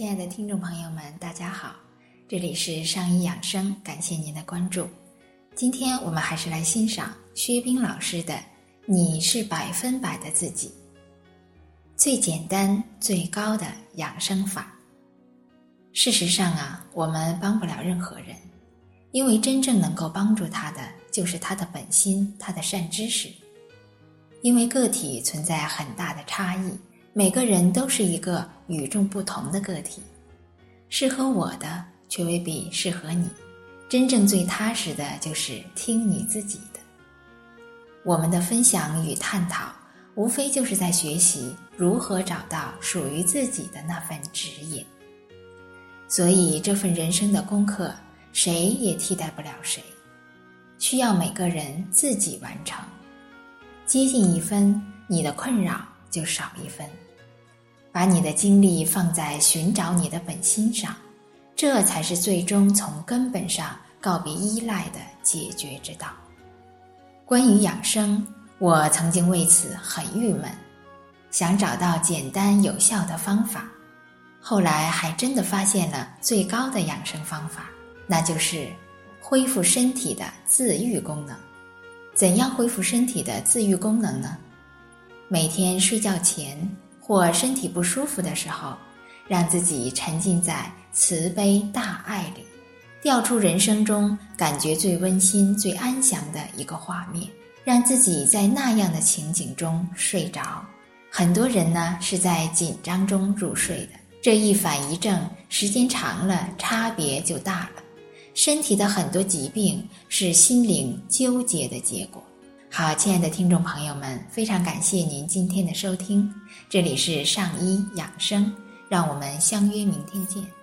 亲爱的听众朋友们，大家好，这里是上医养生，感谢您的关注。今天我们还是来欣赏薛冰老师的《你是百分百的自己》，最简单、最高的养生法。事实上啊，我们帮不了任何人，因为真正能够帮助他的，就是他的本心、他的善知识。因为个体存在很大的差异。每个人都是一个与众不同的个体，适合我的却未必适合你。真正最踏实的就是听你自己的。我们的分享与探讨，无非就是在学习如何找到属于自己的那份指引。所以这份人生的功课，谁也替代不了谁，需要每个人自己完成。接近一分，你的困扰。就少一分，把你的精力放在寻找你的本心上，这才是最终从根本上告别依赖的解决之道。关于养生，我曾经为此很郁闷，想找到简单有效的方法，后来还真的发现了最高的养生方法，那就是恢复身体的自愈功能。怎样恢复身体的自愈功能呢？每天睡觉前或身体不舒服的时候，让自己沉浸在慈悲大爱里，调出人生中感觉最温馨、最安详的一个画面，让自己在那样的情景中睡着。很多人呢是在紧张中入睡的，这一反一正，时间长了，差别就大了。身体的很多疾病是心灵纠结的结果。好，亲爱的听众朋友们，非常感谢您今天的收听，这里是上医养生，让我们相约明天见。